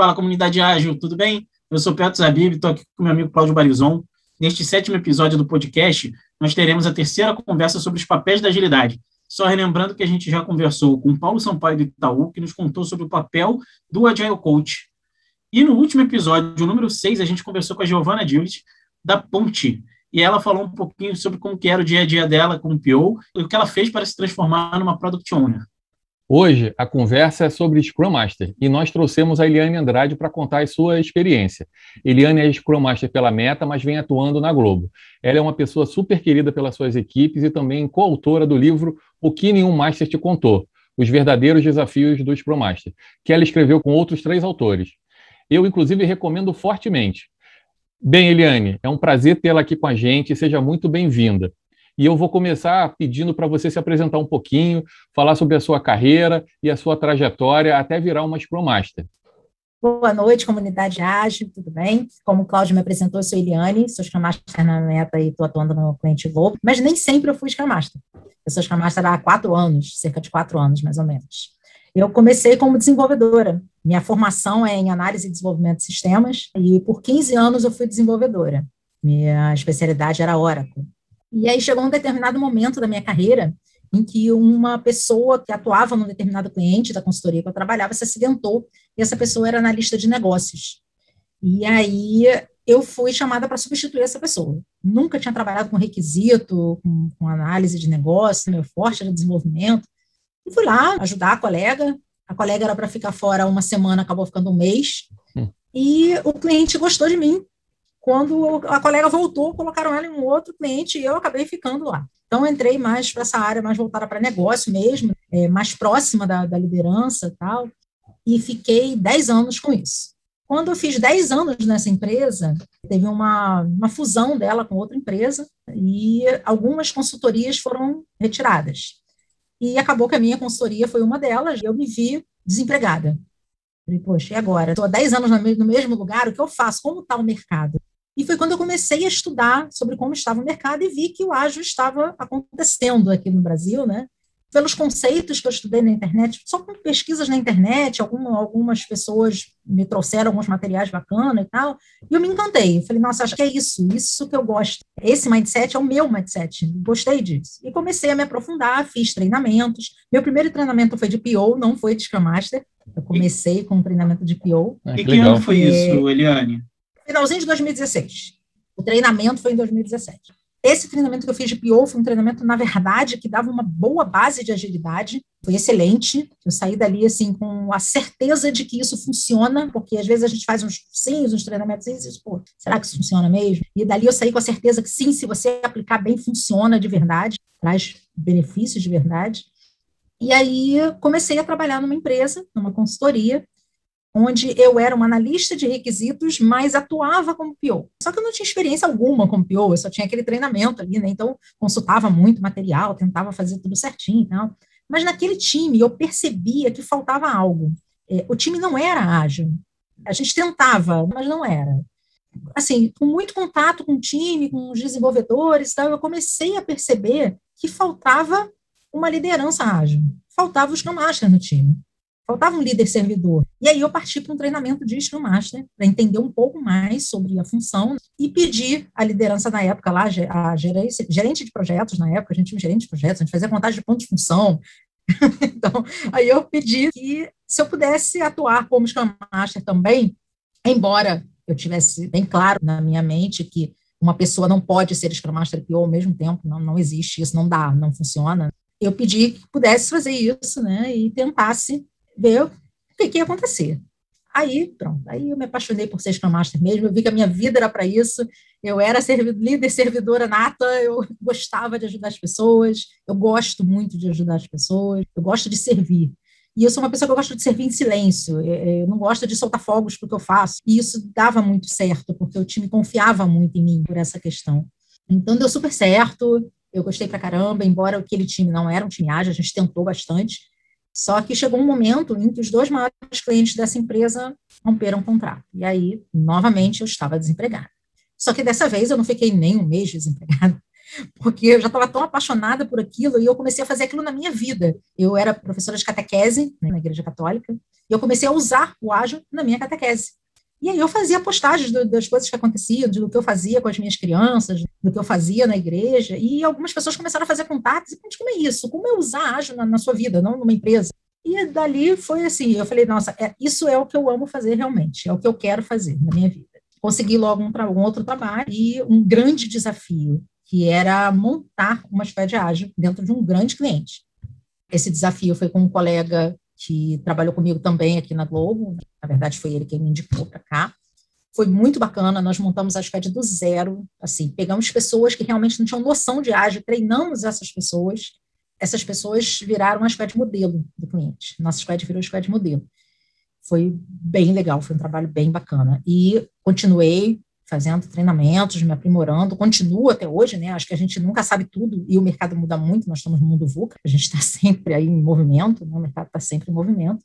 Fala, comunidade ágil, tudo bem? Eu sou Petro Zabib, estou aqui com meu amigo Cláudio Barizon. Neste sétimo episódio do podcast, nós teremos a terceira conversa sobre os papéis da agilidade. Só relembrando que a gente já conversou com Paulo Sampaio do Itaú, que nos contou sobre o papel do Agile Coach. E no último episódio, o número 6, a gente conversou com a Giovanna Dilt, da Ponte, e ela falou um pouquinho sobre como que era o dia a dia dela com o PO e o que ela fez para se transformar numa Product Owner. Hoje, a conversa é sobre Scrum Master e nós trouxemos a Eliane Andrade para contar a sua experiência. Eliane é Scrum Master pela Meta, mas vem atuando na Globo. Ela é uma pessoa super querida pelas suas equipes e também coautora do livro O que Nenhum Master Te Contou, Os Verdadeiros Desafios do Scrum Master, que ela escreveu com outros três autores. Eu, inclusive, recomendo fortemente. Bem, Eliane, é um prazer tê-la aqui com a gente, seja muito bem-vinda. E eu vou começar pedindo para você se apresentar um pouquinho, falar sobre a sua carreira e a sua trajetória até virar uma Scrum. Boa noite, comunidade ágil, tudo bem? Como o Cláudio me apresentou, eu sou Eliane, sou Scrum Master na Meta e estou atuando no cliente Globo, mas nem sempre eu fui Scrum Master. Eu sou Scrum Master há quatro anos, cerca de quatro anos, mais ou menos. Eu comecei como desenvolvedora. Minha formação é em análise e desenvolvimento de sistemas, e por 15 anos eu fui desenvolvedora. Minha especialidade era Oracle. E aí chegou um determinado momento da minha carreira em que uma pessoa que atuava num determinado cliente da consultoria que eu trabalhava se acidentou, e essa pessoa era analista de negócios. E aí eu fui chamada para substituir essa pessoa. Nunca tinha trabalhado com requisito, com, com análise de negócio, meu forte era desenvolvimento. E fui lá ajudar a colega. A colega era para ficar fora uma semana, acabou ficando um mês. Hum. E o cliente gostou de mim, quando a colega voltou, colocaram ela em um outro cliente e eu acabei ficando lá. Então, entrei mais para essa área mais voltada para negócio mesmo, é, mais próxima da, da liderança e tal, e fiquei 10 anos com isso. Quando eu fiz 10 anos nessa empresa, teve uma, uma fusão dela com outra empresa e algumas consultorias foram retiradas. E acabou que a minha consultoria foi uma delas, e eu me vi desempregada. Falei, poxa, e agora? Estou há 10 anos no mesmo lugar, o que eu faço? Como está o mercado? E foi quando eu comecei a estudar sobre como estava o mercado e vi que o ágil estava acontecendo aqui no Brasil, né? Pelos conceitos que eu estudei na internet, só com pesquisas na internet, alguma, algumas pessoas me trouxeram alguns materiais bacanas e tal, e eu me encantei. Eu falei, nossa, acho que é isso, isso que eu gosto. Esse mindset é o meu mindset, gostei disso. E comecei a me aprofundar, fiz treinamentos. Meu primeiro treinamento foi de PO, não foi de Scrum Master. Eu comecei com um treinamento de PO. Ah, que, que ano foi isso, Eliane? Finalzinho de 2016. O treinamento foi em 2017. Esse treinamento que eu fiz de PO foi um treinamento, na verdade, que dava uma boa base de agilidade. Foi excelente. Eu saí dali, assim, com a certeza de que isso funciona, porque às vezes a gente faz uns sim, uns treinamentos e diz, pô, será que isso funciona mesmo? E dali eu saí com a certeza que sim, se você aplicar bem, funciona de verdade, traz benefícios de verdade. E aí comecei a trabalhar numa empresa, numa consultoria, onde eu era uma analista de requisitos, mas atuava como PO. Só que eu não tinha experiência alguma como PO, eu só tinha aquele treinamento ali, né? Então, consultava muito material, tentava fazer tudo certinho e tal. Mas naquele time, eu percebia que faltava algo. É, o time não era ágil. A gente tentava, mas não era. Assim, com muito contato com o time, com os desenvolvedores, tal, eu comecei a perceber que faltava uma liderança ágil. Faltava o Scrum no time. Faltava um líder servidor. E aí eu parti para um treinamento de Scrum Master, para entender um pouco mais sobre a função e pedir a liderança na época lá, a gerência, gerente de projetos na época, a gente tinha um gerente de projetos, a gente fazia contagem de pontos de função. então, aí eu pedi que se eu pudesse atuar como Scrum Master também, embora eu tivesse bem claro na minha mente que uma pessoa não pode ser Scrum Master e PO ao mesmo tempo, não, não existe isso, não dá, não funciona. Eu pedi que pudesse fazer isso, né, e tentasse ver o que, que ia acontecer. Aí, pronto, aí eu me apaixonei por ser Scrum Master mesmo, eu vi que a minha vida era para isso, eu era líder servidora nata, eu gostava de ajudar as pessoas, eu gosto muito de ajudar as pessoas, eu gosto de servir. E eu sou uma pessoa que eu gosto de servir em silêncio, eu não gosto de soltar fogos porque eu faço, e isso dava muito certo, porque o time confiava muito em mim por essa questão. Então deu super certo, eu gostei pra caramba, embora aquele time não era um time ágil, a gente tentou bastante, só que chegou um momento em que os dois maiores clientes dessa empresa romperam o contrato. E aí, novamente, eu estava desempregada. Só que dessa vez eu não fiquei nem um mês desempregada. porque eu já estava tão apaixonada por aquilo e eu comecei a fazer aquilo na minha vida. Eu era professora de catequese né, na Igreja Católica e eu comecei a usar o ágil na minha catequese. E aí eu fazia postagens do, das coisas que aconteciam, do que eu fazia com as minhas crianças, do que eu fazia na igreja, e algumas pessoas começaram a fazer contatos, e como é isso? Como é usar ágil na, na sua vida, não numa empresa? E dali foi assim, eu falei, nossa, é, isso é o que eu amo fazer realmente, é o que eu quero fazer na minha vida. Consegui logo um, um outro trabalho e um grande desafio, que era montar uma squad ágil dentro de um grande cliente. Esse desafio foi com um colega que trabalhou comigo também aqui na Globo, na verdade foi ele quem me indicou para cá. Foi muito bacana, nós montamos a squad do zero, assim, pegamos pessoas que realmente não tinham noção de ágil, treinamos essas pessoas, essas pessoas viraram a squad modelo do cliente. Nossa squad virou a squad modelo. Foi bem legal, foi um trabalho bem bacana. E continuei fazendo treinamentos, me aprimorando, continuo até hoje, né? Acho que a gente nunca sabe tudo e o mercado muda muito, nós estamos no mundo VUCA, a gente está sempre aí em movimento, né? o mercado está sempre em movimento,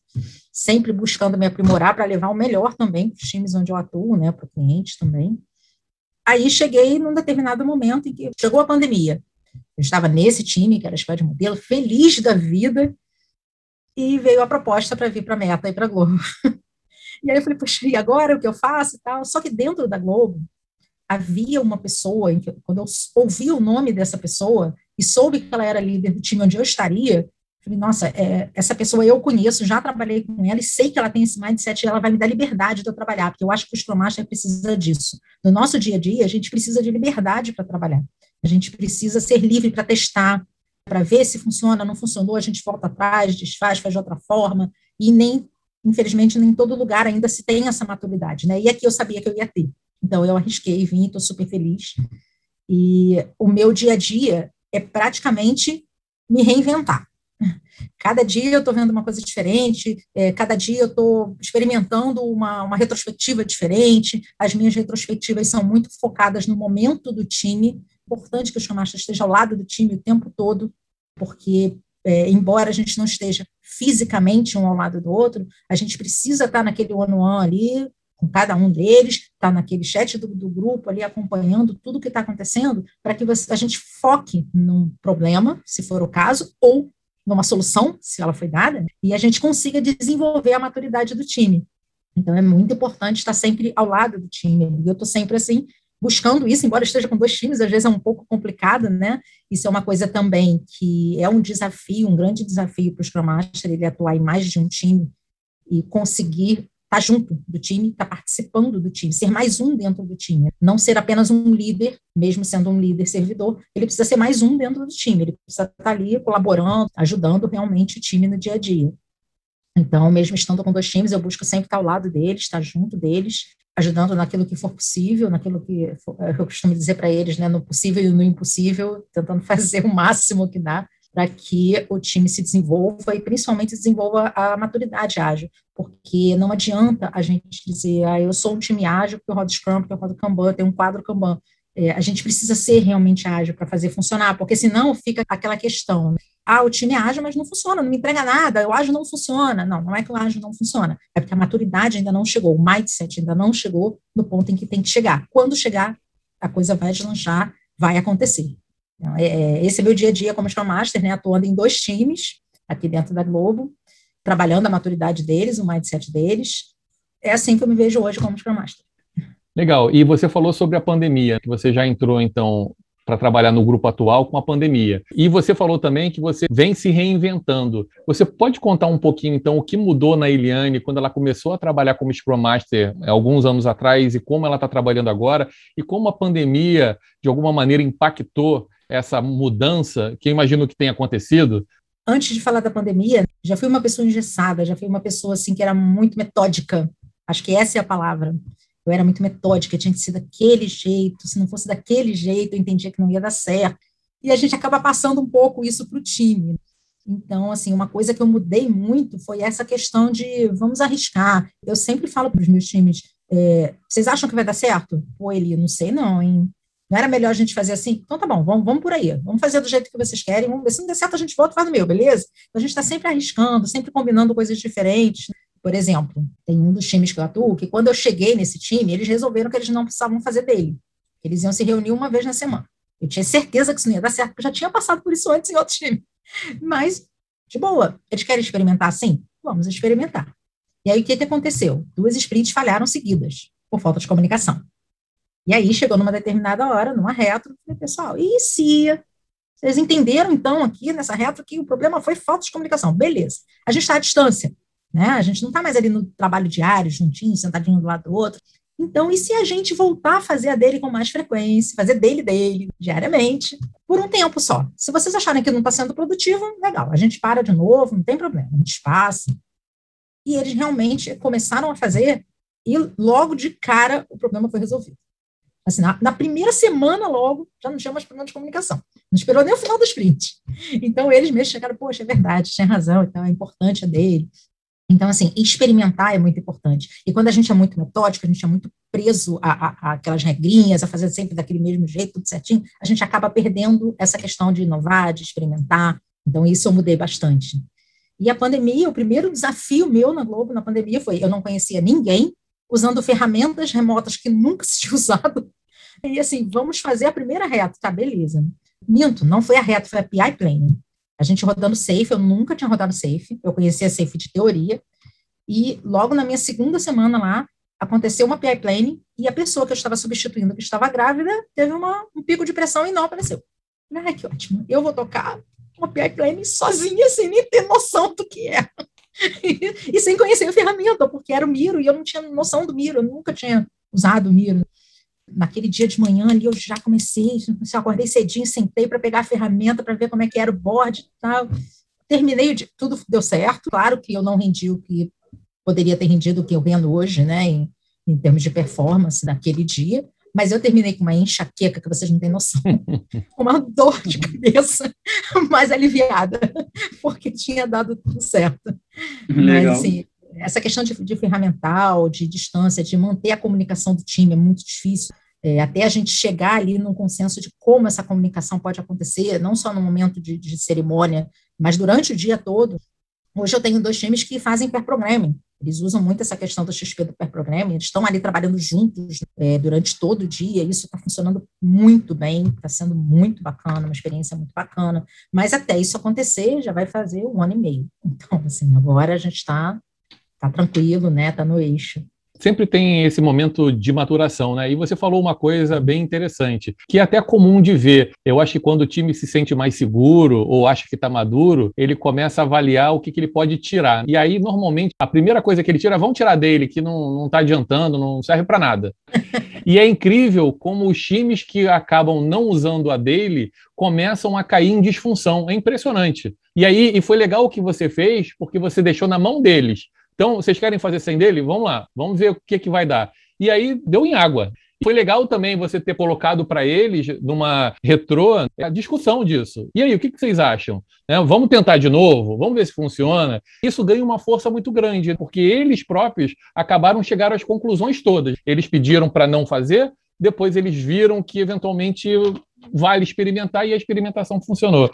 sempre buscando me aprimorar para levar o melhor também para os times onde eu atuo, né? Para clientes também. Aí cheguei num determinado momento em que chegou a pandemia. Eu estava nesse time, que era de Modelo, feliz da vida, e veio a proposta para vir para a Meta e para a Globo. E aí eu falei, poxa, e agora o que eu faço e tal? Só que dentro da Globo havia uma pessoa, quando eu ouvi o nome dessa pessoa e soube que ela era líder do time onde eu estaria, falei, nossa, é, essa pessoa eu conheço, já trabalhei com ela e sei que ela tem esse mindset e ela vai me dar liberdade de eu trabalhar, porque eu acho que o Scrum Master precisa disso. No nosso dia a dia, a gente precisa de liberdade para trabalhar. A gente precisa ser livre para testar, para ver se funciona, não funcionou, a gente volta atrás, desfaz, faz de outra forma, e nem infelizmente, nem em todo lugar ainda se tem essa maturidade, né? E aqui eu sabia que eu ia ter. Então, eu arrisquei, vim, estou super feliz. E o meu dia a dia é praticamente me reinventar. Cada dia eu estou vendo uma coisa diferente, é, cada dia eu estou experimentando uma, uma retrospectiva diferente. As minhas retrospectivas são muito focadas no momento do time. Importante que o Scrum esteja ao lado do time o tempo todo, porque é, embora a gente não esteja fisicamente um ao lado do outro, a gente precisa estar naquele one-on-one ali, com cada um deles, estar naquele chat do, do grupo ali, acompanhando tudo que está acontecendo, para que você, a gente foque num problema, se for o caso, ou numa solução, se ela foi dada, e a gente consiga desenvolver a maturidade do time. Então, é muito importante estar sempre ao lado do time. Eu estou sempre assim, buscando isso, embora esteja com dois times, às vezes é um pouco complicado, né? Isso é uma coisa também que é um desafio, um grande desafio para o Scrum Master, ele atuar em mais de um time e conseguir estar tá junto do time, estar tá participando do time, ser mais um dentro do time, não ser apenas um líder, mesmo sendo um líder servidor, ele precisa ser mais um dentro do time, ele precisa estar tá ali colaborando, ajudando realmente o time no dia a dia. Então, mesmo estando com dois times, eu busco sempre estar ao lado deles, estar junto deles, ajudando naquilo que for possível, naquilo que for, é, eu costumo dizer para eles, né, no possível e no impossível, tentando fazer o máximo que dá para que o time se desenvolva e principalmente desenvolva a maturidade ágil, porque não adianta a gente dizer, ah, eu sou um time ágil porque eu rodo Scrum, porque eu rodo Kanban, eu tenho um quadro Kanban. É, a gente precisa ser realmente ágil para fazer funcionar, porque senão fica aquela questão, né? Ah, o time ágil, mas não funciona, não me entrega nada, o ágil não funciona. Não, não é que o ágil não funciona, é porque a maturidade ainda não chegou, o mindset ainda não chegou no ponto em que tem que chegar. Quando chegar, a coisa vai deslanchar, vai acontecer. Então, é, é, esse é meu dia a dia como Scrum Master, né, atuando em dois times aqui dentro da Globo, trabalhando a maturidade deles, o mindset deles. É assim que eu me vejo hoje como Scrum Master. Legal. E você falou sobre a pandemia, que você já entrou, então, para trabalhar no grupo atual com a pandemia. E você falou também que você vem se reinventando. Você pode contar um pouquinho, então, o que mudou na Eliane quando ela começou a trabalhar como Scrum Master alguns anos atrás e como ela está trabalhando agora e como a pandemia, de alguma maneira, impactou essa mudança que eu imagino que tenha acontecido? Antes de falar da pandemia, já fui uma pessoa engessada, já fui uma pessoa assim que era muito metódica. Acho que essa é a palavra. Eu era muito metódica, tinha que ser daquele jeito, se não fosse daquele jeito, eu entendia que não ia dar certo. E a gente acaba passando um pouco isso para o time. Então, assim, uma coisa que eu mudei muito foi essa questão de vamos arriscar. Eu sempre falo para os meus times: é, vocês acham que vai dar certo? Pô, ele, não sei não, hein? Não era melhor a gente fazer assim? Então tá bom, vamos, vamos por aí. Vamos fazer do jeito que vocês querem. Vamos ver se não der certo, a gente volta e faz do meu, beleza? Então a gente está sempre arriscando, sempre combinando coisas diferentes. Por exemplo, tem um dos times que eu atuo que quando eu cheguei nesse time, eles resolveram que eles não precisavam fazer dele. Eles iam se reunir uma vez na semana. Eu tinha certeza que isso não ia dar certo, porque eu já tinha passado por isso antes em outro time. Mas, de boa, eles querem experimentar assim? Vamos experimentar. E aí, o que, que aconteceu? Duas sprints falharam seguidas, por falta de comunicação. E aí, chegou numa determinada hora, numa retro, falei, pessoal, e se vocês entenderam, então, aqui nessa retro que o problema foi falta de comunicação. Beleza. A gente está à distância, né? A gente não está mais ali no trabalho diário, juntinho, sentadinho do lado do outro. Então, e se a gente voltar a fazer a dele com mais frequência, fazer dele dele, diariamente, por um tempo só? Se vocês acharem que não está sendo produtivo, legal, a gente para de novo, não tem problema, a gente passa. E eles realmente começaram a fazer, e logo de cara o problema foi resolvido. Assim, na, na, primeira semana logo, já não tinha mais problema de comunicação. Não esperou nem o final do sprint. Então, eles mesmos chegaram, poxa, é verdade, tinha razão, então é importante a dele. Então, assim, experimentar é muito importante. E quando a gente é muito metódico, a gente é muito preso a, aquelas regrinhas, a fazer sempre daquele mesmo jeito, tudo certinho, a gente acaba perdendo essa questão de inovar, de experimentar. Então, isso eu mudei bastante. E a pandemia, o primeiro desafio meu na Globo, na pandemia, foi eu não conhecia ninguém, usando ferramentas remotas que nunca se tinha usado. E assim, vamos fazer a primeira reta, tá, beleza. Minto, não foi a reta, foi a PI Planning. A gente rodando Safe, eu nunca tinha rodado Safe, eu conhecia Safe de teoria, e logo na minha segunda semana lá, aconteceu uma PI Planning, e a pessoa que eu estava substituindo, que estava grávida, teve uma, um pico de pressão e não apareceu. Ah, que ótimo, eu vou tocar uma PI Planning sozinha, sem nem ter noção do que é e sem conhecer a ferramenta, porque era o Miro e eu não tinha noção do Miro, eu nunca tinha usado o Miro. Naquele dia de manhã ali eu já comecei, eu acordei cedinho, sentei para pegar a ferramenta para ver como é que era o board e tal. Terminei, de, tudo deu certo. Claro que eu não rendi o que poderia ter rendido o que eu rendo hoje, né, em, em termos de performance naquele dia, mas eu terminei com uma enxaqueca que vocês não têm noção, uma dor de cabeça mais aliviada, porque tinha dado tudo certo. Legal. Mas, assim, essa questão de, de, ferramental, de distância, de manter a comunicação do time é muito difícil. É, até a gente chegar ali num consenso de como essa comunicação pode acontecer, não só no momento de, de cerimônia, mas durante o dia todo. Hoje eu tenho dois times que fazem pair programming. Eles usam muito essa questão do XP do pair programming, eles estão ali trabalhando juntos é, durante todo o dia, isso está funcionando muito bem, está sendo muito bacana, uma experiência muito bacana, mas até isso acontecer já vai fazer um ano e meio. Então, assim, agora a gente está tá tranquilo, né, está no eixo sempre tem esse momento de maturação, né? E você falou uma coisa bem interessante, que é até comum de ver. Eu acho que quando o time se sente mais seguro ou acha que está maduro, ele começa a avaliar o que, que, ele pode tirar. E aí, normalmente, a primeira coisa que ele tira, vão tirar dele, que não está adiantando, não serve para nada. E é incrível como os times que acabam não usando a dele começam a cair em disfunção. É impressionante. E aí, e foi legal o que você fez, porque você deixou na mão deles. Então, vocês querem fazer sem dele? Vamos lá, vamos ver o que, que vai dar. E aí deu em água. Foi legal também você ter colocado para eles, numa retrô, a discussão disso. E aí, o que, que vocês acham? É, vamos tentar de novo? Vamos ver se funciona? Isso ganha uma força muito grande, porque eles próprios acabaram chegar às conclusões todas. Eles pediram para não fazer, depois eles viram que eventualmente vale experimentar e a experimentação funcionou.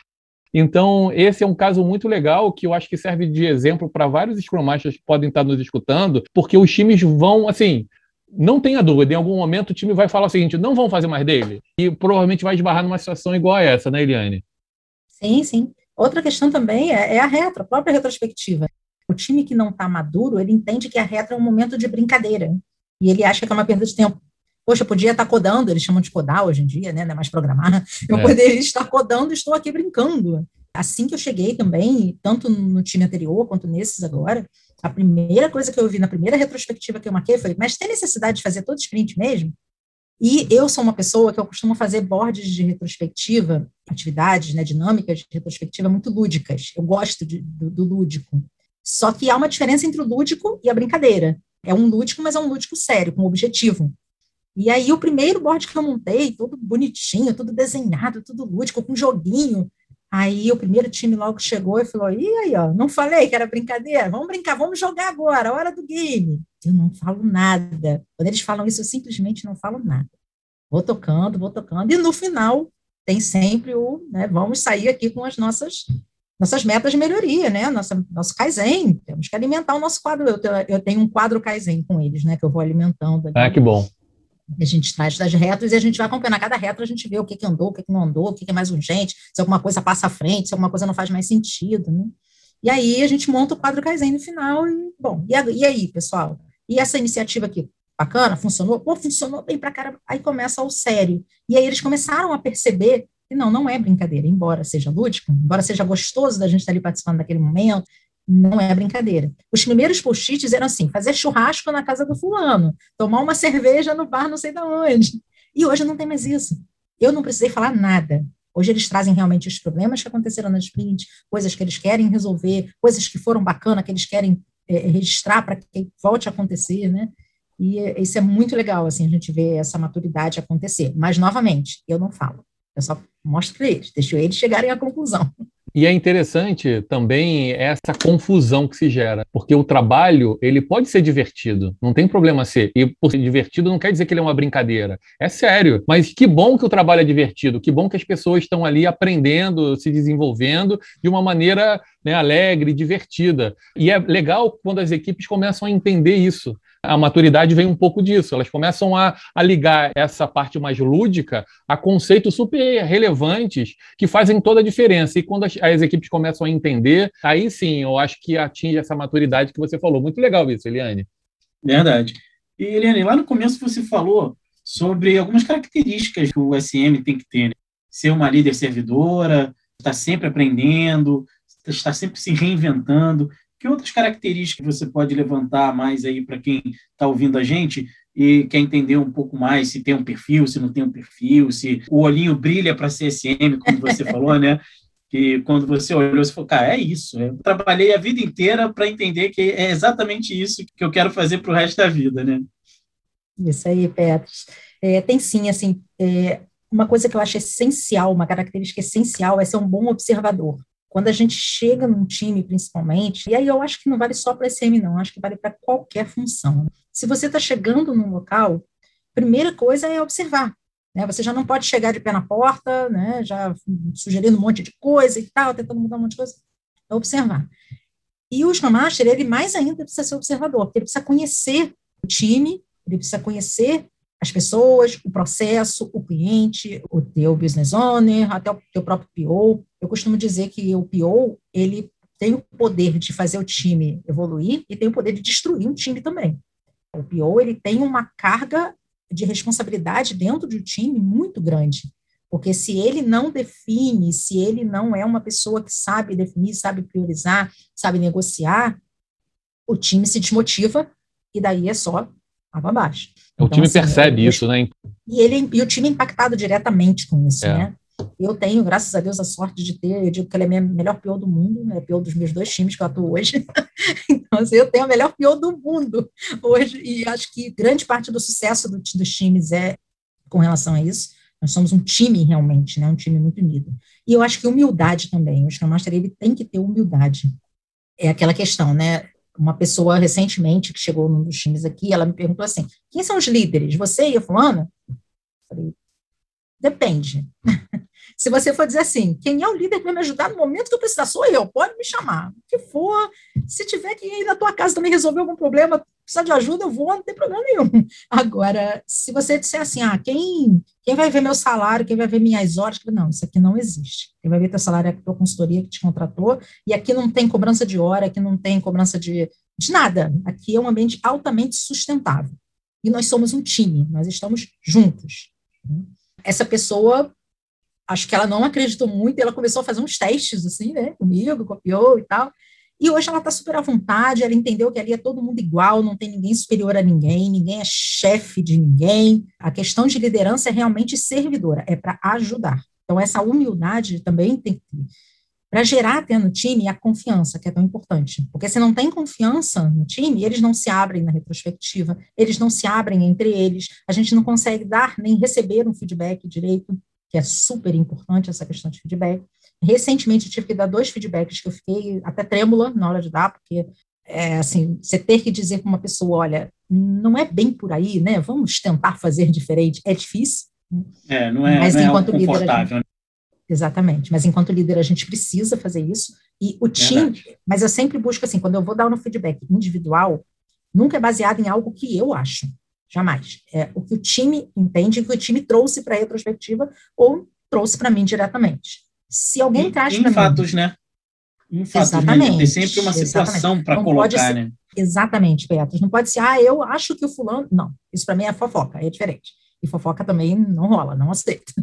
Então, esse é um caso muito legal que eu acho que serve de exemplo para vários Scrum Masters que podem estar nos escutando, porque os times vão, assim, não tenha dúvida, em algum momento o time vai falar o seguinte: não vão fazer mais dele. E provavelmente vai esbarrar numa situação igual a essa, né, Eliane? Sim, sim. Outra questão também é, é a retro, a própria retrospectiva. O time que não está maduro, ele entende que a retro é um momento de brincadeira. E ele acha que é uma perda de tempo. Poxa, eu podia estar codando, eles chamam de codar hoje em dia, né? Não é mais programar. Eu é. poderia estar codando estou aqui brincando. Assim que eu cheguei também, tanto no time anterior quanto nesses agora, a primeira coisa que eu vi na primeira retrospectiva que eu marquei foi: mas tem necessidade de fazer todo sprint mesmo? E eu sou uma pessoa que eu costumo fazer boards de retrospectiva, atividades, né, dinâmicas de retrospectiva muito lúdicas. Eu gosto de, do, do lúdico. Só que há uma diferença entre o lúdico e a brincadeira. É um lúdico, mas é um lúdico sério, com objetivo. E aí, o primeiro board que eu montei, todo bonitinho, tudo desenhado, tudo lúdico, com joguinho. Aí, o primeiro time logo chegou e falou: e aí, ó, não falei que era brincadeira? Vamos brincar, vamos jogar agora, hora do game. Eu não falo nada. Quando eles falam isso, eu simplesmente não falo nada. Vou tocando, vou tocando. E no final, tem sempre o, né, vamos sair aqui com as nossas nossas metas de melhoria, né? Nossa, nosso Kaizen, temos que alimentar o nosso quadro. Eu tenho, eu tenho um quadro Kaizen com eles, né? Que eu vou alimentando. Ah, que bom A gente traz das retas e a gente vai acompanhando cada reta, a gente vê o que, que andou, o que, que não andou, o que, que é mais urgente, se alguma coisa passa à frente, se alguma coisa não faz mais sentido, né? E aí a gente monta o quadro Kaizen no final e, bom, e, e aí, pessoal? E essa iniciativa aqui, bacana, funcionou? Pô, funcionou bem pra cara. Aí começa o sério. E aí eles começaram a perceber que não, não é brincadeira, embora seja lúdico, embora seja gostoso da gente estar ali participando daquele momento, não é brincadeira. Os primeiros post-its eram assim: fazer churrasco na casa do fulano, tomar uma cerveja no bar não sei de onde. E hoje não tem mais isso. Eu não precisei falar nada. Hoje eles trazem realmente os problemas que aconteceram na sprint, coisas que eles querem resolver, coisas que foram bacanas, que eles querem é, registrar para que volte a acontecer, né? E isso é muito legal, assim, a gente ver essa maturidade acontecer. Mas, novamente, eu não falo. Eu só mostro para eles, deixo eles chegarem à conclusão. E é interessante também essa confusão que se gera, porque o trabalho ele pode ser divertido, não tem problema ser. E por ser divertido não quer dizer que ele é uma brincadeira. É sério. Mas que bom que o trabalho é divertido, que bom que as pessoas estão ali aprendendo, se desenvolvendo de uma maneira né, alegre, divertida. E é legal quando as equipes começam a entender isso a maturidade vem um pouco disso. Elas começam a, a ligar essa parte mais lúdica a conceitos super relevantes que fazem toda a diferença. E quando as, as, equipes começam a entender, aí sim eu acho que atinge essa maturidade que você falou. Muito legal isso, Eliane. Verdade. E, Eliane, lá no começo você falou sobre algumas características que o SM tem que ter. Né? Ser uma líder servidora, estar sempre aprendendo, estar sempre se reinventando. Que outras características você pode levantar mais aí para quem está ouvindo a gente e quer entender um pouco mais se tem um perfil, se não tem um perfil, se o olhinho brilha para CSM, como você falou, né? Que quando você olhou, você falou, cara, é isso. Eu trabalhei a vida inteira para entender que é exatamente isso que eu quero fazer para o resto da vida, né? Isso aí, Petros. É, tem sim, assim, é, uma coisa que eu acho essencial, uma característica essencial é ser um bom observador. Quando a gente chega num time, principalmente, e aí eu acho que não vale só para SM, não, acho que vale para qualquer função. Se você está chegando num local, primeira coisa é observar. Né? Você já não pode chegar de pé na porta, né? já sugerindo um monte de coisa e tal, tentando mudar um monte de coisa. É observar. E o Scrum Master, ele mais ainda precisa ser observador, porque ele precisa conhecer o time, ele precisa conhecer as pessoas, o processo, o cliente, o teu business owner, até o teu próprio PO. Eu costumo dizer que o PO, ele tem o poder de fazer o time evoluir e tem o poder de destruir um time também. O PO, ele tem uma carga de responsabilidade dentro do time muito grande, porque se ele não define, se ele não é uma pessoa que sabe definir, sabe priorizar, sabe negociar, o time se desmotiva e daí é só água abaixo. O então, time assim, percebe isso, né? E, ele, e o time é impactado diretamente com isso, é. né? Eu tenho, graças a Deus, a sorte de ter, eu digo que ele é a minha melhor pior do mundo, é né? pior dos meus dois times que eu atuo hoje. então, assim, eu tenho a melhor pior do mundo hoje, e acho que grande parte do sucesso do, dos times é com relação a isso. Nós somos um time realmente, né? Um time muito unido. E eu acho que humildade também. O Scrum Master, ele tem que ter humildade. É aquela questão, né? uma pessoa recentemente que chegou num dos times aqui, ela me perguntou assim: quem são os líderes? Você e a fulana? Falei, depende. Se você for dizer assim, quem é o líder que vai me ajudar no momento que eu precisar? Sou eu, pode me chamar. O que for, se tiver que ir na tua casa também resolver algum problema, precisar de ajuda, eu vou, não tem problema nenhum. Agora, se você disser assim, ah, quem, quem vai ver meu salário, quem vai ver minhas horas, não, isso aqui não existe. Quem vai ver teu salário é a tua consultoria que te contratou, e aqui não tem cobrança de hora, aqui não tem cobrança de, de nada. Aqui é um ambiente altamente sustentável. E nós somos um time, nós estamos juntos. Essa pessoa acho que ela não acreditou muito, ela começou a fazer uns testes, assim, né, comigo, copiou e tal, e hoje ela está super à vontade, ela entendeu que ali é todo mundo igual, não tem ninguém superior a ninguém, ninguém é chefe de ninguém. A questão de liderança é realmente servidora, é para ajudar. Então, essa humildade também tem que ter. Para gerar até no time a confiança, que é tão importante. Porque se não tem confiança no time, eles não se abrem na retrospectiva, eles não se abrem entre eles, a gente não consegue dar nem receber um feedback direito que é super importante essa questão de feedback. Recentemente eu tive que dar dois feedbacks que eu fiquei até trêmula na hora de dar, porque é, assim, você ter que dizer para uma pessoa, olha, não é bem por aí, né? Vamos tentar fazer diferente, é difícil. É, não é, mas não é enquanto é confortável. Líder, exatamente, mas enquanto líder a gente precisa fazer isso, e o time, Verdade. mas eu sempre busco assim, quando eu vou dar um feedback individual, nunca é baseado em algo que eu acho. jamais. É o que o time entende, o que o time trouxe para a retrospectiva ou trouxe para mim diretamente. Se alguém em, traz para mim... fatos, né? Em fatos, exatamente, né? Tem sempre uma situação para colocar, ser, né? Exatamente, Petros. Não pode ser, ah, eu acho que o fulano... Não, isso para mim é fofoca, é diferente. E fofoca também não rola, não aceito.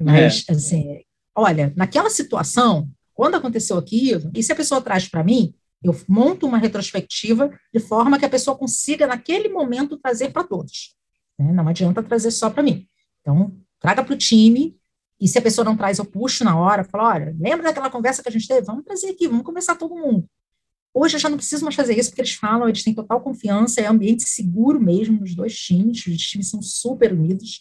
Mas, é. assim, olha, naquela situação, quando aconteceu aquilo, e se a pessoa traz para mim, eu monto uma retrospectiva de forma que a pessoa consiga, naquele momento, trazer para todos. Né? Não adianta trazer só para mim. Então, traga para o time, e se a pessoa não traz, eu puxo na hora, falo, olha, lembra daquela conversa que a gente teve? Vamos trazer aqui, vamos conversar todo mundo. Hoje eu já não preciso mais fazer isso, porque eles falam, eles têm total confiança, é ambiente seguro mesmo nos dois times, os times são super unidos.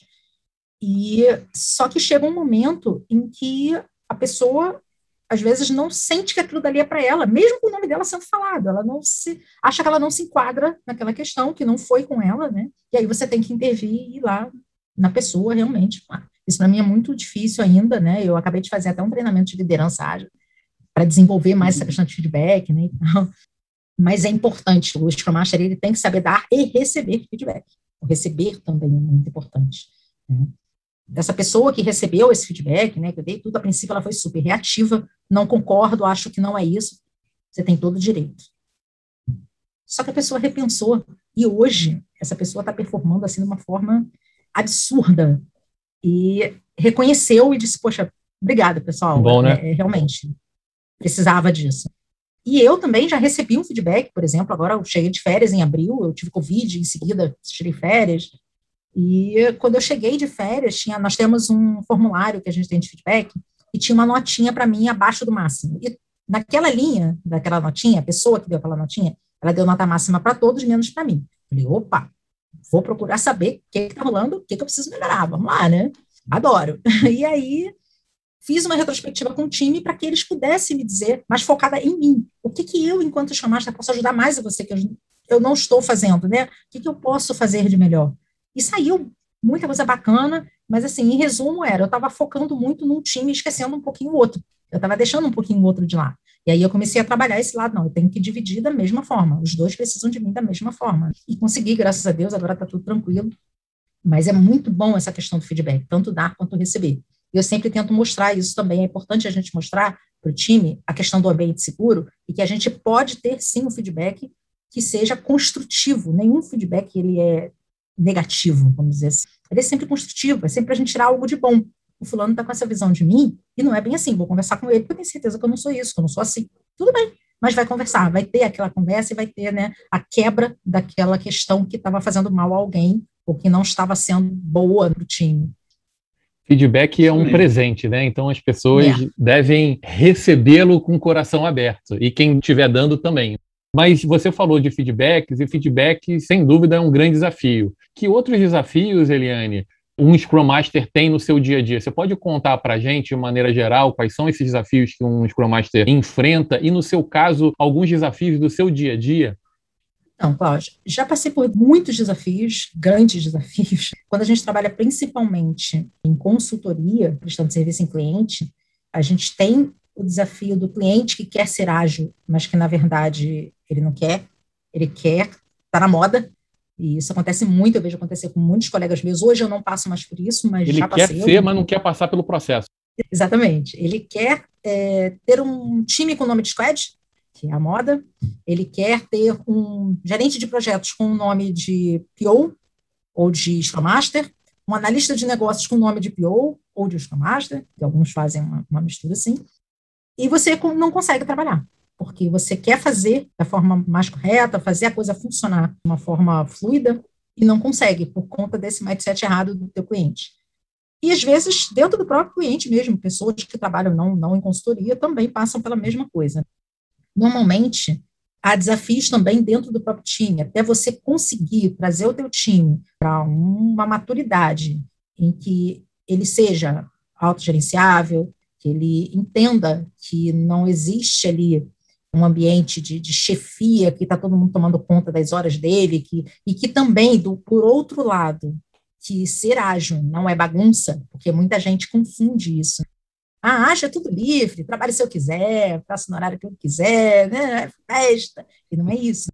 E só que chega um momento em que a pessoa às vezes não sente que aquilo dali é para ela, mesmo com o nome dela sendo falado, ela não se acha que ela não se enquadra naquela questão, que não foi com ela, né? E aí você tem que intervir e ir lá na pessoa realmente. Isso para mim é muito difícil ainda, né? Eu acabei de fazer até um treinamento de liderança ágil para desenvolver mais essa questão de feedback, né? Mas é importante, o Scrum Master ele tem que saber dar e receber feedback. O receber também é muito importante. Né? Dessa pessoa que recebeu esse feedback, né, que eu dei tudo, a princípio ela foi super reativa, não concordo, acho que não é isso, você tem todo o direito. Só que a pessoa repensou, e hoje essa pessoa está performando assim de uma forma absurda, e reconheceu e disse, poxa, obrigada, pessoal, Bom, né? É, realmente, precisava disso. E eu também já recebi um feedback, por exemplo, agora eu cheguei de férias em abril, eu tive Covid, em seguida tirei férias, e quando eu cheguei de férias, tinha, nós temos um formulário que a gente tem de feedback e tinha uma notinha para mim abaixo do máximo. E naquela linha, daquela notinha, a pessoa que deu aquela notinha, ela deu nota máxima para todos, menos para mim. Falei, opa, vou procurar saber o que está rolando, o que, que eu preciso melhorar. Vamos lá, né? Adoro. E aí fiz uma retrospectiva com o time para que eles pudessem me dizer, mais focada em mim, o que, que eu, enquanto chamasta, posso ajudar mais a você, que eu, eu não estou fazendo, né? O que, que eu posso fazer de melhor? E saiu muita coisa bacana, mas assim, em resumo era, eu estava focando muito num time esquecendo um pouquinho o outro. Eu estava deixando um pouquinho o outro de lá. E aí eu comecei a trabalhar esse lado, não, eu tenho que dividir da mesma forma. Os dois precisam de mim da mesma forma. E consegui, graças a Deus, agora está tudo tranquilo. Mas é muito bom essa questão do feedback, tanto dar quanto receber. Eu sempre tento mostrar isso também. É importante a gente mostrar para o time a questão do ambiente seguro e que a gente pode ter sim um feedback que seja construtivo. Nenhum feedback ele é negativo, vamos dizer assim. Ele é sempre construtivo, é sempre para a gente tirar algo de bom. O fulano está com essa visão de mim, e não é bem assim, vou conversar com ele, porque eu tenho certeza que eu não sou isso, que eu não sou assim. Tudo bem, mas vai conversar, vai ter aquela conversa e vai ter né, a quebra daquela questão que estava fazendo mal a alguém, ou que não estava sendo boa para o time. Feedback é um presente, né? Então as pessoas é. devem recebê-lo com o coração aberto. E quem estiver dando também. Mas você falou de feedbacks, e feedback, sem dúvida, é um grande desafio. Que outros desafios, Eliane, um Scrum Master tem no seu dia a dia? Você pode contar para a gente, de maneira geral, quais são esses desafios que um Scrum Master enfrenta e, no seu caso, alguns desafios do seu dia a dia? Não, Cláudio, já passei por muitos desafios, grandes desafios. Quando a gente trabalha principalmente em consultoria, prestando serviço em cliente, a gente tem o desafio do cliente que quer ser ágil, mas que na verdade ele não quer, ele quer, está na moda, e isso acontece muito, eu vejo acontecer com muitos colegas meus. Hoje eu não passo mais por isso, mas ele já passei. Ele quer ser, mas não quer passar pelo processo. Exatamente. Ele quer é, ter um time com o nome de squad, que é a moda. Ele quer ter um gerente de projetos com o nome de PO ou de Scrum Master, um analista de negócios com o nome de PO ou de Scrum Master, que alguns fazem uma, uma mistura assim e você não consegue trabalhar, porque você quer fazer da forma mais correta, fazer a coisa funcionar de uma forma fluida e não consegue por conta desse mindset errado do teu cliente. E às vezes, dentro do próprio cliente mesmo, pessoas que trabalham não, não em consultoria também passam pela mesma coisa. Normalmente, há desafios também dentro do próprio time, até você conseguir trazer o teu time para uma maturidade em que ele seja autogerenciável, que ele entenda que não existe ali um ambiente de, de chefia, que está todo mundo tomando conta das horas dele, que, e que também, do, por outro lado, que ser ágil não é bagunça, porque muita gente confunde isso. Ah, ágil é tudo livre, trabalhe se eu quiser, faço no horário que eu quiser, né, é festa, e não é isso.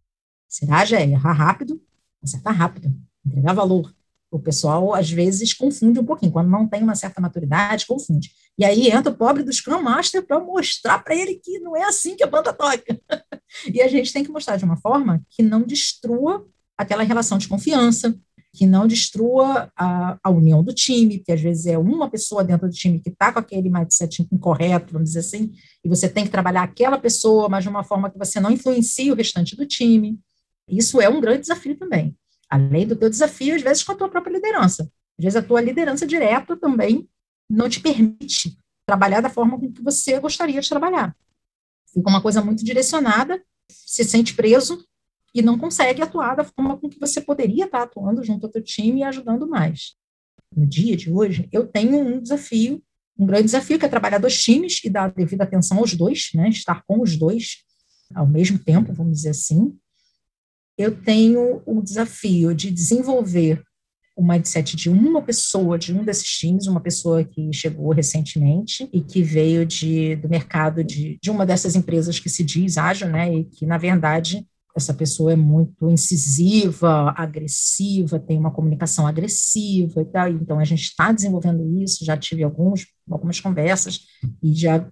Ser ágil é errar rápido, acertar rápido. entregar valor. O pessoal, às vezes, confunde um pouquinho. Quando não tem uma certa maturidade, confunde. E aí entra o pobre do Scrum Master para mostrar para ele que não é assim que a banda toca. e a gente tem que mostrar de uma forma que não destrua aquela relação de confiança, que não destrua a, a, união do time, porque às vezes é uma pessoa dentro do time que está com aquele mindset incorreto, vamos dizer assim, e você tem que trabalhar aquela pessoa, mas de uma forma que você não influencie o restante do time. Isso é um grande desafio também. Além do teu desafio, às vezes, com a tua própria liderança. Às vezes, a tua liderança direta também não te permite trabalhar da forma com que você gostaria de trabalhar. Fica uma coisa muito direcionada, se sente preso e não consegue atuar da forma com que você poderia estar atuando junto ao teu time e ajudando mais. No dia de hoje, eu tenho um desafio, um grande desafio, que é trabalhar dois times e dar devida atenção aos dois, né, estar com os dois ao mesmo tempo, vamos dizer assim, eu tenho o desafio de desenvolver o mindset de uma pessoa, de um desses times, uma pessoa que chegou recentemente e que veio de, do mercado de, de uma dessas empresas que se diz ágil, né, e que, na verdade, essa pessoa é muito incisiva, agressiva, tem uma comunicação agressiva e tal, então a gente está desenvolvendo isso, já tive alguns, algumas conversas e já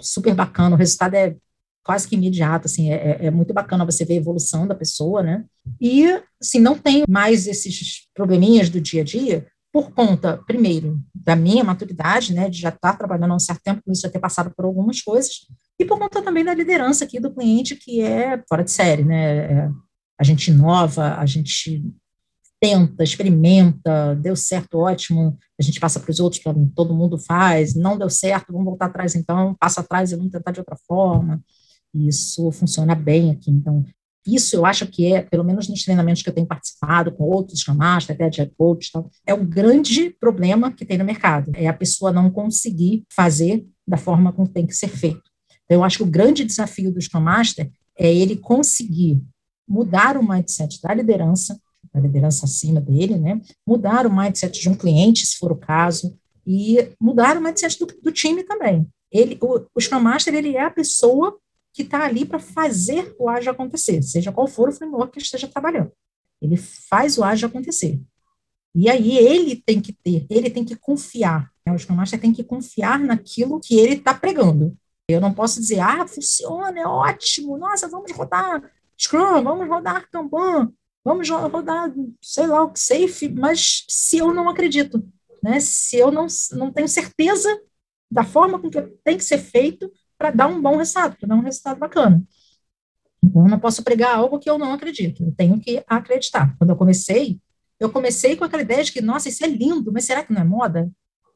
super bacana, o resultado é quase que imediato, assim, é, é, é, muito bacana você ver a evolução da pessoa, né? E, assim, não tenho mais esses probleminhas do dia a dia por conta, primeiro, da minha maturidade, né, de já estar trabalhando há um certo tempo, com isso já ter passado por algumas coisas, e por conta também da liderança aqui do cliente, que é fora de série, né? É, a gente inova, a gente tenta, experimenta, deu certo, ótimo, a gente passa para os outros, todo mundo faz, não deu certo, vamos voltar atrás então, passa atrás e vamos tentar de outra forma. Isso funciona bem aqui. Então, isso eu acho que é, pelo menos nos treinamentos que eu tenho participado com outros chamados, até de coach, tal, é o grande problema que tem no mercado. É a pessoa não conseguir fazer da forma como tem que ser feito. Então, eu acho que o grande desafio do Scrum Master é ele conseguir mudar o mindset da liderança, da liderança acima dele, né? Mudar o mindset de um cliente, se for o caso, e mudar o mindset do, do time também. Ele, o, o Scrum Master, ele é a pessoa que está ali para fazer o ágil acontecer, seja qual for o framework que esteja trabalhando. Ele faz o ágil acontecer. E aí ele tem que ter, ele tem que confiar. Né? O Scrum Master tem que confiar naquilo que ele está pregando. Eu não posso dizer, ah, funciona, é ótimo, nossa, vamos rodar Scrum, vamos rodar Kanban, vamos rodar, sei lá, o Safe, mas se eu não acredito, né? se eu não, não tenho certeza da forma com que tem que ser feito, para dar um bom resultado, para dar um resultado bacana. Então, eu não posso pregar algo que eu não acredito, eu tenho que acreditar. Quando eu comecei, eu comecei com aquela ideia de que, nossa, isso é lindo, mas será que não é moda?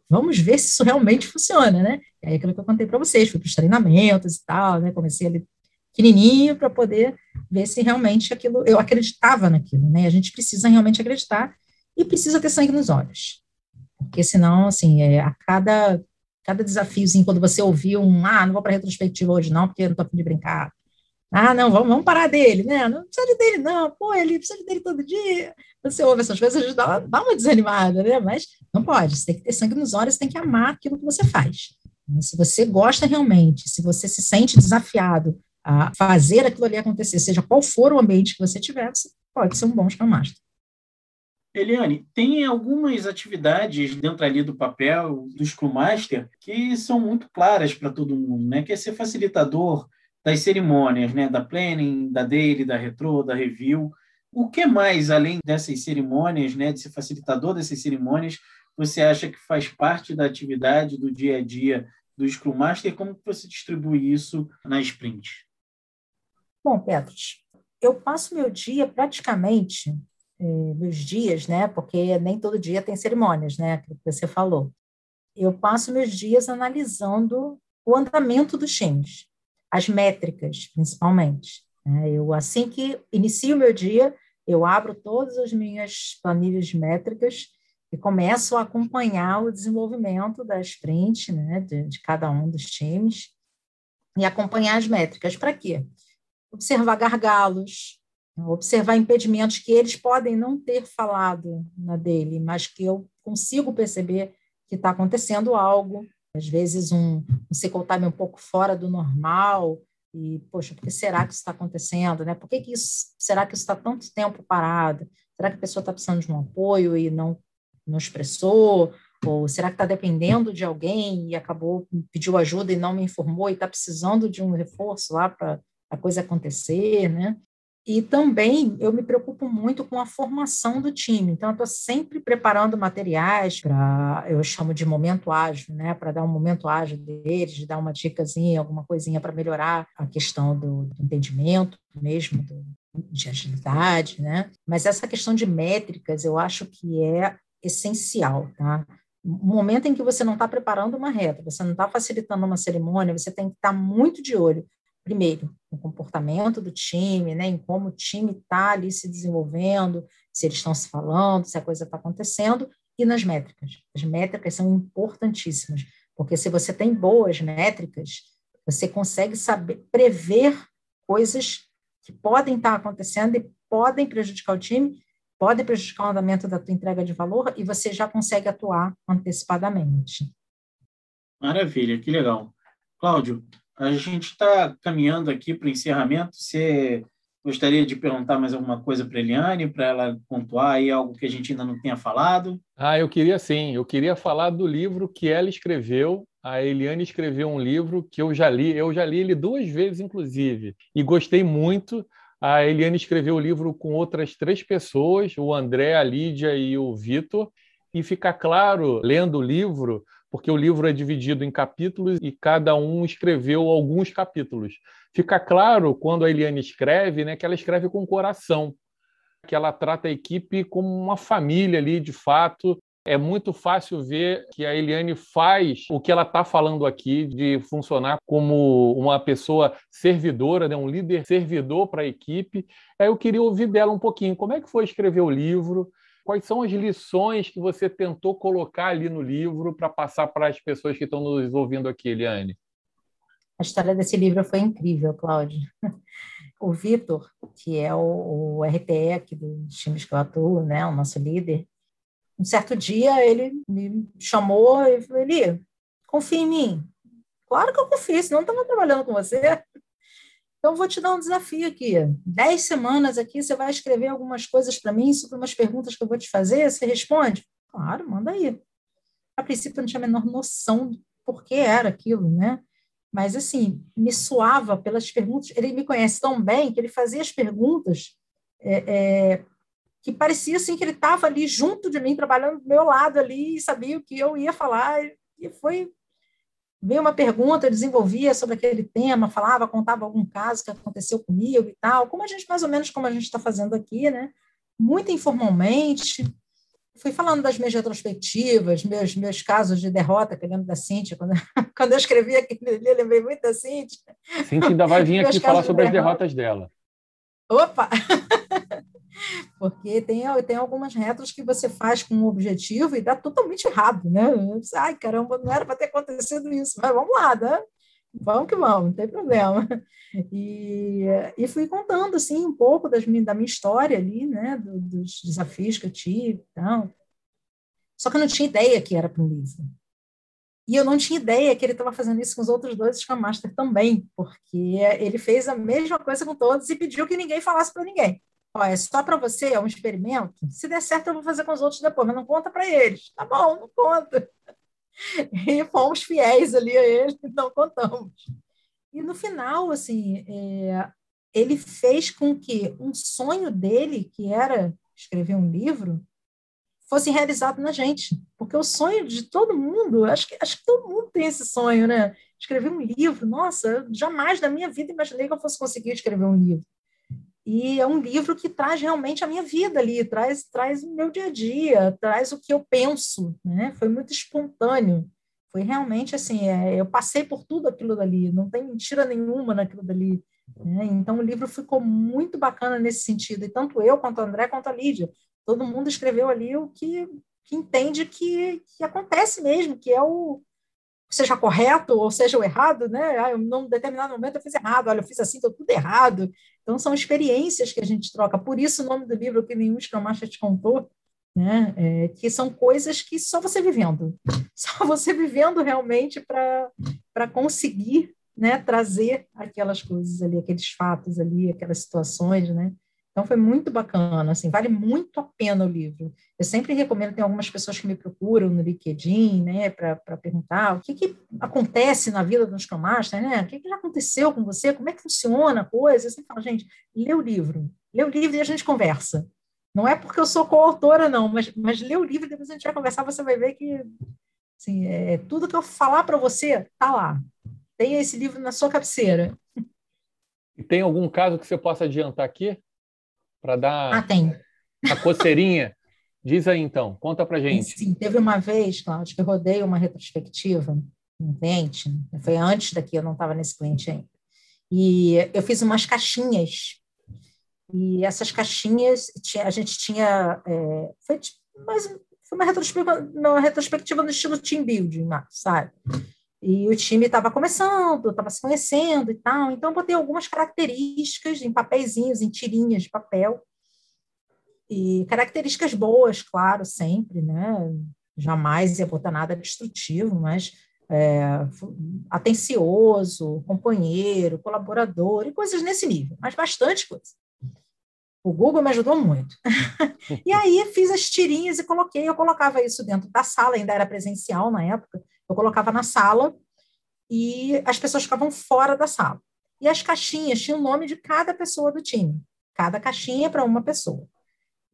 Vamos ver se isso realmente funciona, né? E aí, aquilo que eu contei para vocês, fui para os treinamentos e tal, né? Comecei ali pequenininho para poder ver se realmente aquilo, eu acreditava naquilo, né? A gente precisa realmente acreditar e precisa ter sangue nos olhos. Porque senão, assim, é, a cada cada desafiozinho, quando você ouviu um, ah, não vou para retrospectiva hoje não, porque eu não estou afim de brincar. Ah, não, vamos, vamos parar dele, né? Não precisa dele, não. Pô, ele precisa dele todo dia. Você ouve essas coisas, dá, dá uma desanimada, né? Mas não pode, você tem que ter sangue nos olhos, você tem que amar aquilo que você faz. Se você gosta realmente, se você se sente desafiado a fazer aquilo ali acontecer, seja qual for o ambiente que você tiver, você pode ser um bom Scrum Master. Eliane, tem algumas atividades dentro ali do papel do Scrum Master que são muito claras para todo mundo, né? Que é ser facilitador das cerimônias, né? Da planning, da daily, da retro, da review. O que mais, além dessas cerimônias, né? De ser facilitador dessas cerimônias, você acha que faz parte da atividade do dia a dia do Scrum Master? Como você distribui isso na sprint? Bom, Petros, eu passo meu dia praticamente nos eh, dias, né? Porque nem todo dia tem cerimônias, né? Aquilo que você falou. Eu passo meus dias analisando o andamento dos times, as métricas, principalmente. Né? Eu assim que inicio o meu dia, eu abro todas as minhas planilhas métricas e começo a acompanhar o desenvolvimento da sprint, né? De, de cada um dos times e acompanhar as métricas. Para quê? Observar gargalos, observar impedimentos que eles podem não ter falado na dele, mas que eu consigo perceber que está acontecendo algo. Às vezes, um, um time um pouco fora do normal, e, poxa, por que será que isso está acontecendo? Né? Por que, que isso, será que isso está tanto tempo parado? Será que a pessoa está precisando de um apoio e não, não expressou? Ou será que está dependendo de alguém e acabou, pediu ajuda e não me informou e está precisando de um reforço lá para a coisa acontecer, né? E também eu me preocupo muito com a formação do time. Então, eu estou sempre preparando materiais para, eu chamo de momento ágil, né? Para dar um momento ágil deles, de dar uma dicasinha, alguma coisinha para melhorar a questão do, do entendimento mesmo, do, de agilidade, né? Mas essa questão de métricas eu acho que é essencial, tá? O momento em que você não está preparando uma reta, você não está facilitando uma cerimônia, você tem que estar tá muito de olho primeiro, no comportamento do time, né, em como o time está ali se desenvolvendo, se eles estão se falando, se a coisa está acontecendo, e nas métricas. As métricas são importantíssimas, porque se você tem boas métricas, você consegue saber prever coisas que podem estar tá acontecendo e podem prejudicar o time, podem prejudicar o andamento da tua entrega de valor e você já consegue atuar antecipadamente. Maravilha, que legal. Cláudio, a gente está caminhando aqui para o encerramento. Você gostaria de perguntar mais alguma coisa para a Eliane, para ela pontuar aí algo que a gente ainda não tenha falado? Ah, eu queria sim. Eu queria falar do livro que ela escreveu. A Eliane escreveu um livro que eu já li. Eu já li ele duas vezes, inclusive, e gostei muito. A Eliane escreveu o livro com outras três pessoas, o André, a Lídia e o Vitor. E fica claro, lendo o livro, porque o livro é dividido em capítulos e cada um escreveu alguns capítulos. Fica claro quando a Eliane escreve, né, que ela escreve com coração, que ela trata a equipe como uma família ali, de fato. É muito fácil ver que a Eliane faz o que ela está falando aqui, de funcionar como uma pessoa servidora, né, um líder servidor para a equipe. Aí eu queria ouvir dela um pouquinho. Como é que foi escrever o livro? Quais são as lições que você tentou colocar ali no livro para passar para as pessoas que estão nos ouvindo aqui, Eliane? A história desse livro foi incrível, Cláudio. O Vitor, que é o, o RTE aqui dos times que eu atuo, né, o nosso líder, um certo dia ele me chamou e falou, Eli, confia em mim. Claro que eu confio, senão eu estava trabalhando com você. Então, vou te dar um desafio aqui. Dez semanas aqui, você vai escrever algumas coisas para mim sobre umas perguntas que eu vou te fazer. Você responde? Claro, manda aí. A princípio, eu não tinha a menor noção por que era aquilo, né? Mas, assim, me suava pelas perguntas. Ele me conhece tão bem que ele fazia as perguntas é, é, que parecia, assim, que ele estava ali junto de mim, trabalhando do meu lado ali, e sabia o que eu ia falar. E foi veio uma pergunta, eu desenvolvia sobre aquele tema, falava, contava algum caso que aconteceu comigo e tal, como a gente, mais ou menos como a gente está fazendo aqui, né? Muito informalmente. Fui falando das minhas retrospectivas, meus, meus casos de derrota, que eu lembro da Cíntia, quando, quando eu escrevi aquele ali, eu lembrei muito da Cíntia. Cíntia ainda vai vir aqui falar sobre as derrotas dela. Opa! Porque tem, tem algumas retras que você faz com um objetivo e dá totalmente errado, né? Ai, caramba, não era para ter acontecido isso, mas vamos lá, né? Vamos que vamos, não tem problema. E, e fui contando, assim, um pouco das, da minha história ali, né? Do, dos desafios que eu tive e tal. Só que eu não tinha ideia que era para um livro. E eu não tinha ideia que ele estava fazendo isso com os outros dois Scrum Master também, porque ele fez a mesma coisa com todos e pediu que ninguém falasse para ninguém. Ó, é só para você, é um experimento. Se der certo, eu vou fazer com os outros depois, mas não conta para eles. Tá bom, não conta. E fomos fiéis ali a ele, não contamos. E no final, assim, é, ele fez com que um sonho dele, que era escrever um livro, fosse realizado na gente. Porque o sonho de todo mundo, acho que, acho que todo mundo tem esse sonho, né? Escrever um livro, nossa, jamais na minha vida imaginei que eu fosse conseguir escrever um livro. E é um livro que traz realmente a minha vida ali, traz, traz o meu dia a dia, traz o que eu penso, né? Foi muito espontâneo. Foi realmente assim, é, eu passei por tudo aquilo dali, não tem mentira nenhuma naquilo dali. Né? Então o livro ficou muito bacana nesse sentido, e tanto eu, quanto o André, quanto a Lídia, todo mundo escreveu ali o que, que entende que, que acontece mesmo, que é o, seja correto ou seja o errado, né? Ah, eu, num determinado momento eu fiz errado, olha, eu fiz assim, estou tudo errado. Então, são experiências que a gente troca. Por isso, o nome do livro que nenhum Scrum te contou, né? É, que são coisas que só você vivendo, só você vivendo realmente para conseguir né, trazer aquelas coisas ali, aqueles fatos ali, aquelas situações, né? Então foi muito bacana, assim, vale muito a pena o livro. Eu sempre recomendo, tem algumas pessoas que me procuram no LinkedIn, né, para perguntar o que, que acontece na vida dos Master, né? O que, que já aconteceu com você? Como é que funciona a coisa? Eu sempre falo, gente, lê o livro, lê o livro e a gente conversa. Não é porque eu sou coautora, não, mas, mas lê o livro e depois a gente vai conversar, você vai ver que assim, é, tudo que eu falar para você tá lá. Tenha esse livro na sua cabeceira. E tem algum caso que você possa adiantar aqui? Para dar ah, tem. a coceirinha. Diz aí então, conta para gente. Sim, teve uma vez, Cláudio, que eu rodei uma retrospectiva um cliente, foi antes daqui, eu não estava nesse cliente ainda. E eu fiz umas caixinhas, e essas caixinhas, a gente tinha. É, foi, mas foi uma retrospectiva, uma retrospectiva no estilo team building, sabe? E o time estava começando, estava se conhecendo e tal. Então, eu botei algumas características em papeizinhos, em tirinhas de papel. E características boas, claro, sempre, né? Jamais ia botar nada destrutivo, mas é, atencioso, companheiro, colaborador, e coisas nesse nível, mas bastante coisa. O Google me ajudou muito. e aí fiz as tirinhas e coloquei, eu colocava isso dentro da sala, ainda era presencial na época, eu colocava na sala e as pessoas ficavam fora da sala. E as caixinhas tinham o nome de cada pessoa do time. Cada caixinha para uma pessoa.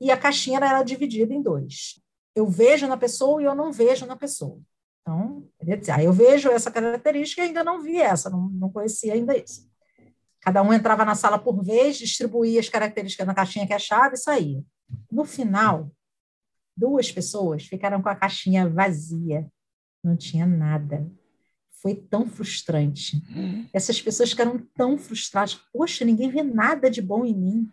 E a caixinha era dividida em dois. Eu vejo na pessoa e eu não vejo na pessoa. Então, ah, eu vejo essa característica e ainda não vi essa, não, não conhecia ainda isso. Cada um entrava na sala por vez, distribuía as características na caixinha que achava e saía. No final, duas pessoas ficaram com a caixinha vazia não tinha nada. Foi tão frustrante. Essas pessoas ficaram tão frustradas. Poxa, ninguém vê nada de bom em mim.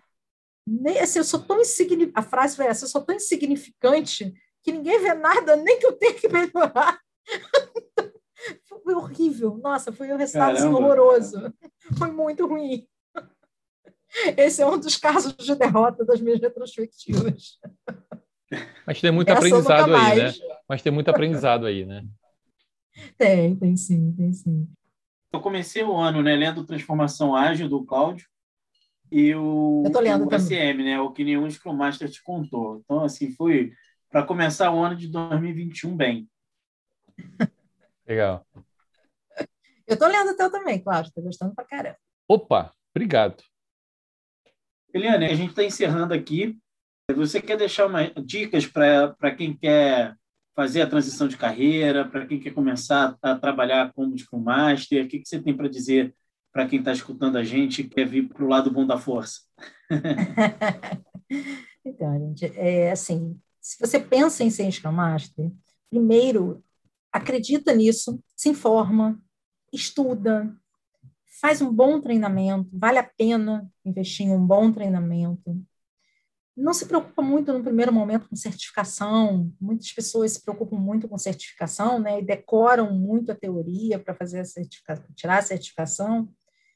Nem, assim, eu sou tão insignificante. A frase foi essa: eu sou tão insignificante que ninguém vê nada, nem que eu tenha que melhorar. foi horrível. Nossa, foi um resultado assim, horroroso. Foi muito ruim. Esse é um dos casos de derrota das minhas retrospectivas. Mas tem muito Essa aprendizado aí, né? Mas tem muito aprendizado aí, né? Tem, tem sim, tem sim. Eu comecei o ano, né, lendo Transformação Ágil do Cláudio e o, Eu tô lendo o ACM, né, o que nenhum Scrum Master te contou. Então, assim, foi para começar o ano de 2021 bem. Legal. Eu tô lendo o teu também, Cláudio, tô gostando pra caramba. Opa, obrigado. Eliane, a gente está encerrando aqui. Você quer deixar uma, dicas para quem quer fazer a transição de carreira, para quem quer começar a trabalhar como Scrum Master? O que, que você tem para dizer para quem está escutando a gente e quer vir para o lado bom da força? então, gente, é assim, se você pensa em ser Scrum Master, primeiro, acredita nisso, se informa, estuda, faz um bom treinamento, vale a pena investir em um bom treinamento, não se preocupa muito no primeiro momento com certificação. Muitas pessoas se preocupam muito com certificação, né? E decoram muito a teoria para fazer a certificação, tirar a certificação.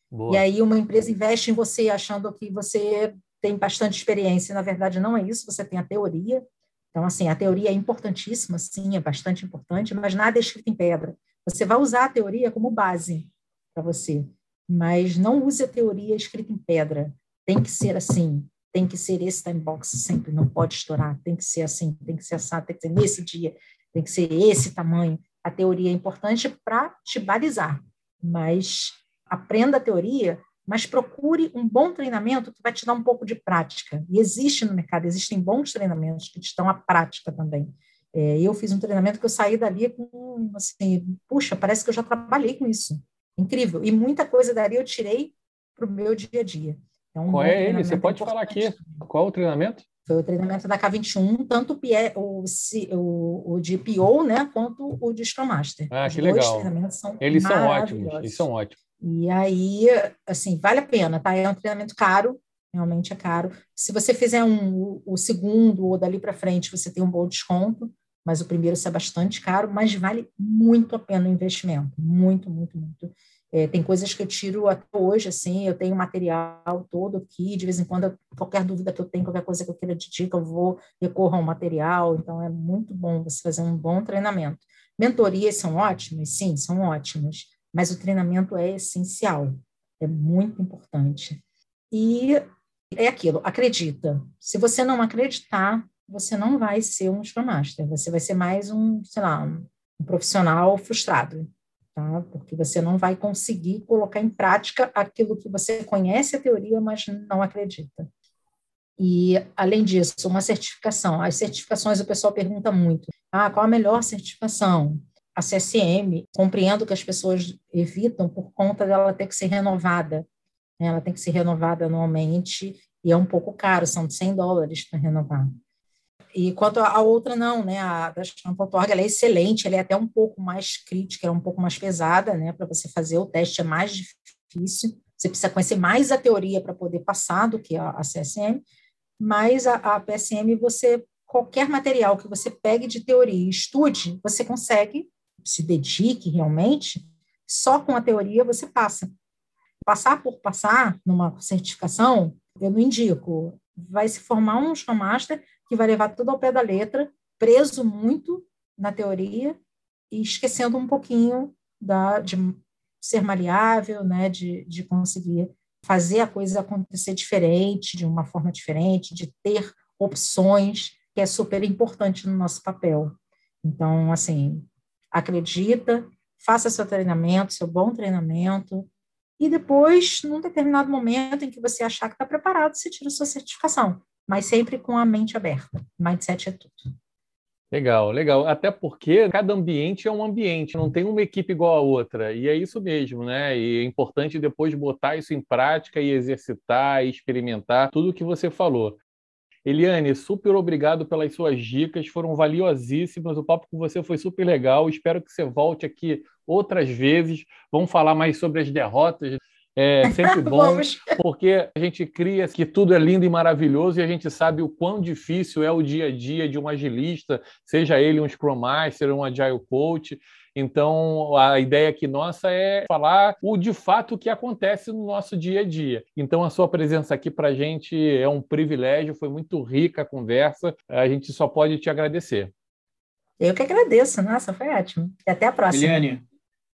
Boa. E aí uma empresa investe em você achando que você tem bastante experiência. Na verdade, não é isso. Você tem a teoria. Então, assim, a teoria é importantíssima, sim, é bastante importante, mas nada é escrito em pedra. Você vai usar a teoria como base para você, mas não use a teoria escrita em pedra. Tem que ser assim, tem que ser esse time box sempre, não pode estourar, tem que ser assim, tem que ser assado, tem que ser nesse dia, tem que ser esse tamanho. A teoria é importante para te balizar, mas aprenda a teoria, mas procure um bom treinamento que vai te dar um pouco de prática. E existe no mercado, existem bons treinamentos que te dão a prática também. É, eu fiz um treinamento que eu saí dali com, assim, puxa, parece que eu já trabalhei com isso. Incrível. E muita coisa dali eu tirei para o meu dia a dia. É um Qual é ele? Você pode falar aqui. Qual o treinamento? Foi o treinamento da K21, tanto o, o, o de PO, né, quanto o de Scrum Master. Ah, Os que legal. São Eles são ótimos, eles são ótimos. E aí, assim, vale a pena, tá? É um treinamento caro, realmente é caro. Se você fizer um, o segundo ou dali para frente, você tem um bom desconto, mas o primeiro é bastante caro, mas vale muito a pena o investimento, muito, muito, muito. É, tem coisas que eu tiro até hoje, assim, eu tenho material todo aqui, de vez em quando, qualquer dúvida que eu tenho, qualquer coisa que eu queira de dica, eu vou, recorrer ao material, então é muito bom você fazer um bom treinamento. Mentorias são ótimas? Sim, são ótimas, mas o treinamento é essencial, é muito importante. E É aquilo, acredita. Se você não acreditar, você não vai ser um Scrum Master, você vai ser mais um, sei lá, um profissional frustrado, tá? Porque você não vai conseguir colocar em prática aquilo que você conhece a teoria, mas não acredita. E, além disso, uma certificação. As certificações, o pessoal pergunta muito: ah, qual a melhor certificação? A CSM, compreendo que as pessoas evitam por conta dela ter que ser renovada. Né? Ela tem que ser renovada anualmente e é um pouco caro, são 100 dólares para renovar. E quanto à outra, não, né? A da Champ.org ela é excelente, ela é até um pouco mais crítica, é um pouco mais pesada, né? Para você fazer o teste é mais difícil. Você precisa conhecer mais a teoria para poder passar do que a, a CSM, mas a, a, PSM, você, qualquer material que você pegue de teoria e estude, você consegue, se dedique realmente, só com a teoria você passa. Passar por passar numa certificação, eu não indico. Vai se formar um Scrum Master que vai levar tudo ao pé da letra, preso muito na teoria e esquecendo um pouquinho da, de ser maleável, né, de, de conseguir fazer a coisa acontecer diferente, de uma forma diferente, de ter opções, que é super importante no nosso papel. Então, assim, acredita, faça seu treinamento, seu bom treinamento, e depois, num determinado momento em que você achar que está preparado, você tira a sua certificação mas sempre com a mente aberta. Mindset é tudo. Legal, legal. Até porque cada ambiente é um ambiente, não tem uma equipe igual a outra. E é isso mesmo, né? E é importante depois botar isso em prática e exercitar e experimentar tudo o que você falou. Eliane, super obrigado pelas suas dicas, foram valiosíssimas. O papo com você foi super legal. Espero que você volte aqui outras vezes. Vamos falar mais sobre as derrotas é sempre bom, porque a gente cria que tudo é lindo e maravilhoso e a gente sabe o quão difícil é o dia a dia de um agilista, seja ele um Scrum Master, um Agile Coach. Então, a ideia aqui nossa é falar o de fato que acontece no nosso dia a dia. Então, a sua presença aqui para a gente é um privilégio, foi muito rica a conversa, a gente só pode te agradecer. Eu que agradeço, nossa, foi ótimo. E até a próxima. Eliane,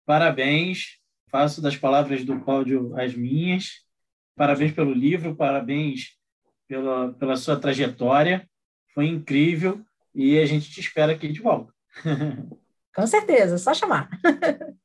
parabéns faço das palavras do Cláudio as minhas. Parabéns pelo livro, parabéns pela, pela sua trajetória. Foi incrível e a gente te espera aqui de volta. Com certeza, só chamar.